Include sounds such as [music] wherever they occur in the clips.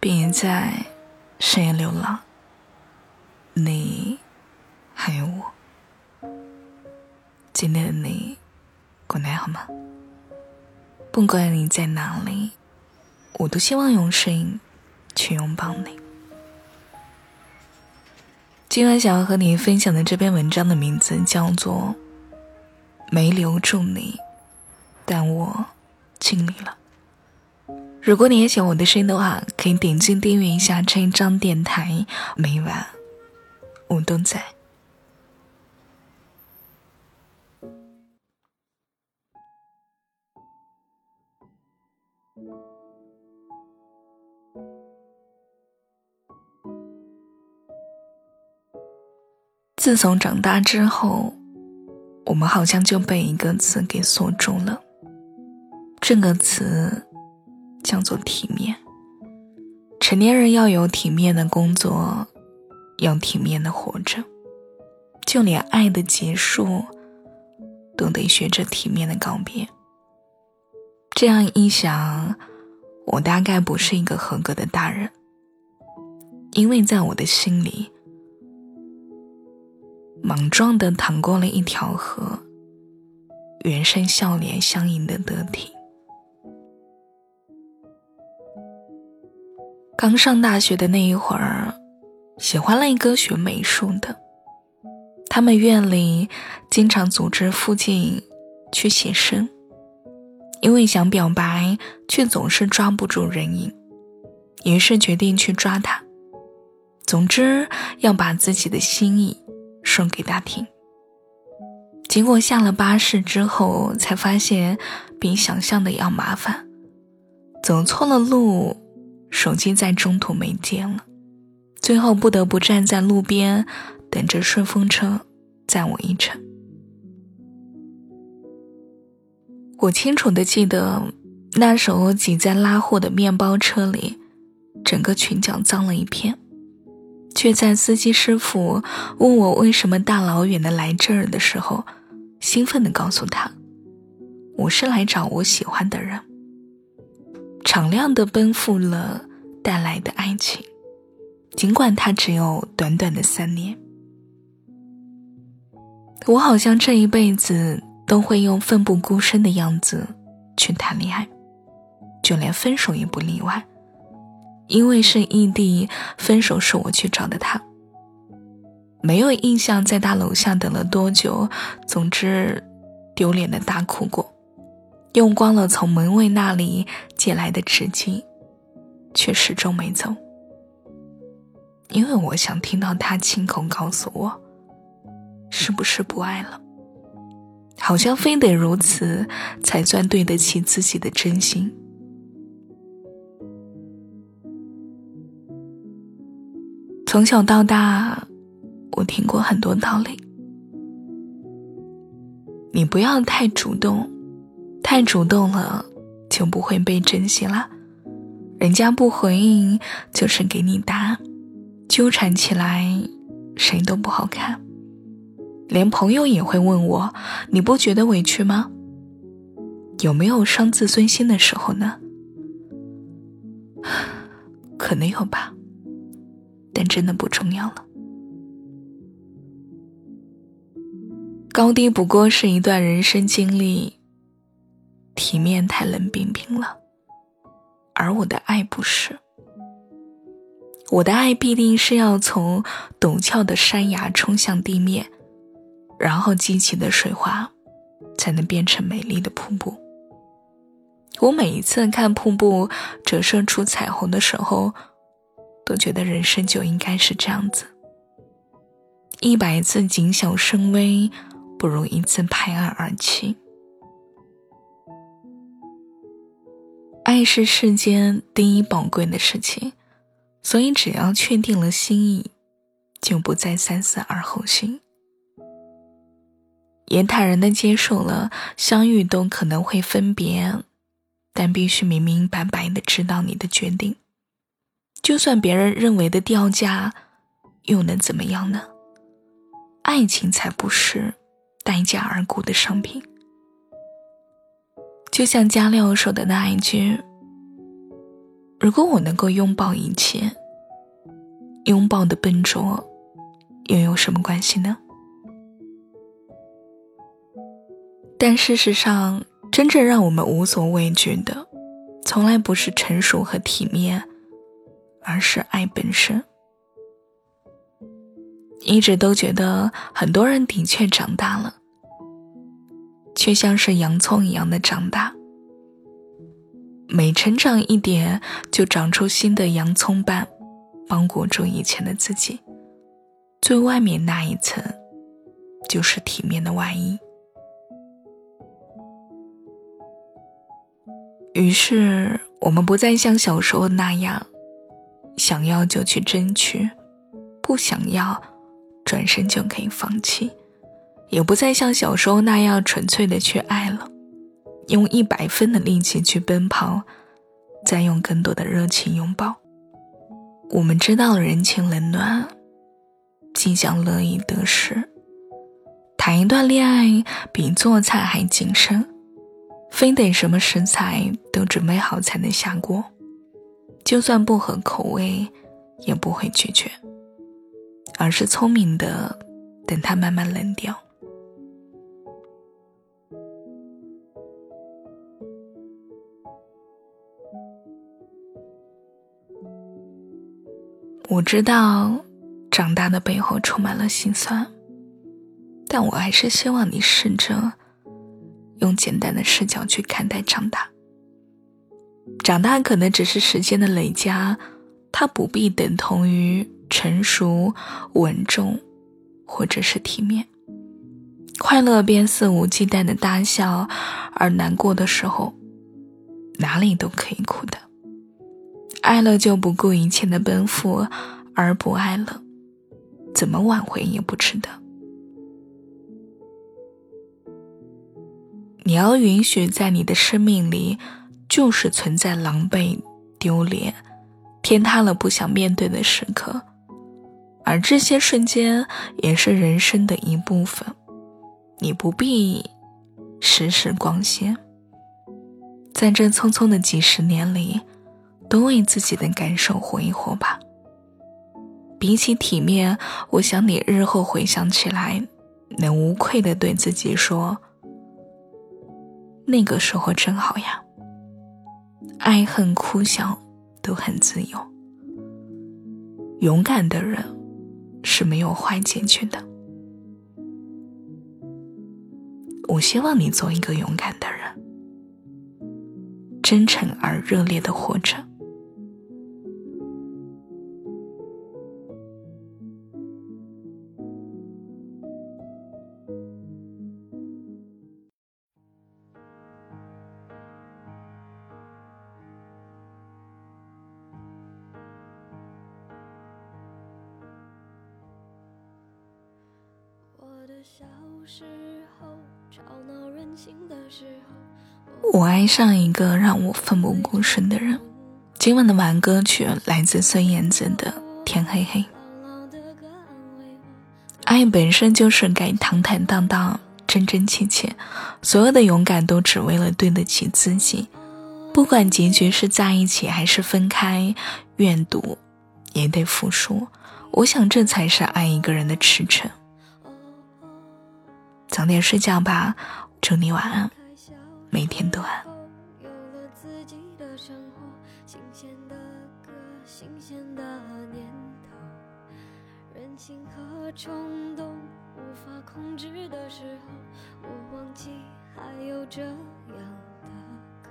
并也在深夜流浪。你还有我，今天的你过得好吗？不管你在哪里，我都希望用声音去拥抱你。今晚想要和你分享的这篇文章的名字叫做《没留住你》，但我尽力了。如果你也喜欢我的声音的话，可以点击订阅一下这一张电台，每晚我都在。自从长大之后，我们好像就被一个词给锁住了。这个词叫做体面。成年人要有体面的工作，要体面的活着，就连爱的结束，都得学着体面的告别。这样一想，我大概不是一个合格的大人，因为在我的心里。莽撞的淌过了一条河，原生笑脸相迎的得体。刚上大学的那一会儿，喜欢了一个学美术的，他们院里经常组织附近去写生，因为想表白，却总是抓不住人影，于是决定去抓他。总之，要把自己的心意。说给他听。结果下了巴士之后，才发现比想象的要麻烦。走错了路，手机在中途没电了，最后不得不站在路边等着顺风车载我一程。我清楚的记得，那时候挤在拉货的面包车里，整个裙角脏了一片。却在司机师傅问我为什么大老远的来这儿的时候，兴奋的告诉他：“我是来找我喜欢的人。”敞亮的奔赴了带来的爱情，尽管它只有短短的三年。我好像这一辈子都会用奋不顾身的样子去谈恋爱，就连分手也不例外。因为是异地，分手是我去找的他。没有印象在他楼下等了多久，总之，丢脸的大哭过，用光了从门卫那里借来的纸巾，却始终没走。因为我想听到他亲口告诉我，是不是不爱了？好像非得如此，才算对得起自己的真心。从小到大，我听过很多道理。你不要太主动，太主动了就不会被珍惜了。人家不回应就是给你答案，纠缠起来谁都不好看。连朋友也会问我：“你不觉得委屈吗？有没有伤自尊心的时候呢？” [sighs] 可能有吧。但真的不重要了。高低不过是一段人生经历，体面太冷冰冰了，而我的爱不是。我的爱必定是要从陡峭的山崖冲向地面，然后激起的水花，才能变成美丽的瀑布。我每一次看瀑布折射出彩虹的时候。都觉得人生就应该是这样子，一百次谨小慎微，不如一次拍案而起。爱是世间第一宝贵的事情，所以只要确定了心意，就不再三思而后行，也坦然的接受了相遇都可能会分别，但必须明明白白的知道你的决定。就算别人认为的掉价，又能怎么样呢？爱情才不是待价而沽的商品。就像加料说的那一句：“如果我能够拥抱一切，拥抱的笨拙，又有什么关系呢？但事实上，真正让我们无所畏惧的，从来不是成熟和体面，而是爱本身。一直都觉得很多人的确长大了，却像是洋葱一样的长大。每成长一点，就长出新的洋葱瓣，包裹住以前的自己。最外面那一层，就是体面的外衣。于是，我们不再像小时候那样，想要就去争取，不想要，转身就可以放弃；也不再像小时候那样纯粹的去爱了。用一百分的力气去奔跑，再用更多的热情拥抱。我们知道了人情冷暖，即将乐意得失。谈一段恋爱比做菜还谨慎，非得什么食材都准备好才能下锅，就算不合口味，也不会拒绝，而是聪明的等它慢慢冷掉。我知道，长大的背后充满了心酸，但我还是希望你试着用简单的视角去看待长大。长大可能只是时间的累加，它不必等同于成熟、稳重，或者是体面。快乐便肆无忌惮的大笑，而难过的时候，哪里都可以哭的。爱了就不顾一切的奔赴，而不爱了，怎么挽回也不值得。你要允许在你的生命里，就是存在狼狈、丢脸、天塌了不想面对的时刻，而这些瞬间也是人生的一部分。你不必时时光鲜，在这匆匆的几十年里。多为自己的感受活一活吧。比起体面，我想你日后回想起来，能无愧的对自己说：“那个时候真好呀。”爱恨哭笑都很自由。勇敢的人是没有坏结局的。我希望你做一个勇敢的人，真诚而热烈的活着。小时候吵闹任性的时候我爱上一个让我奋不顾身的人。今晚的晚歌曲来自孙燕姿的《天黑黑》。爱本身就是该坦坦荡荡、真真切切，所有的勇敢都只为了对得起自己。不管结局是在一起还是分开，愿赌也得服输。我想这才是爱一个人的赤诚。早点睡觉吧，祝你晚安，每天都安。有了，新鲜的歌，新鲜的念头，任性和冲动无法控制的时候，我忘记还有这样的歌。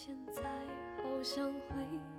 现在好想回。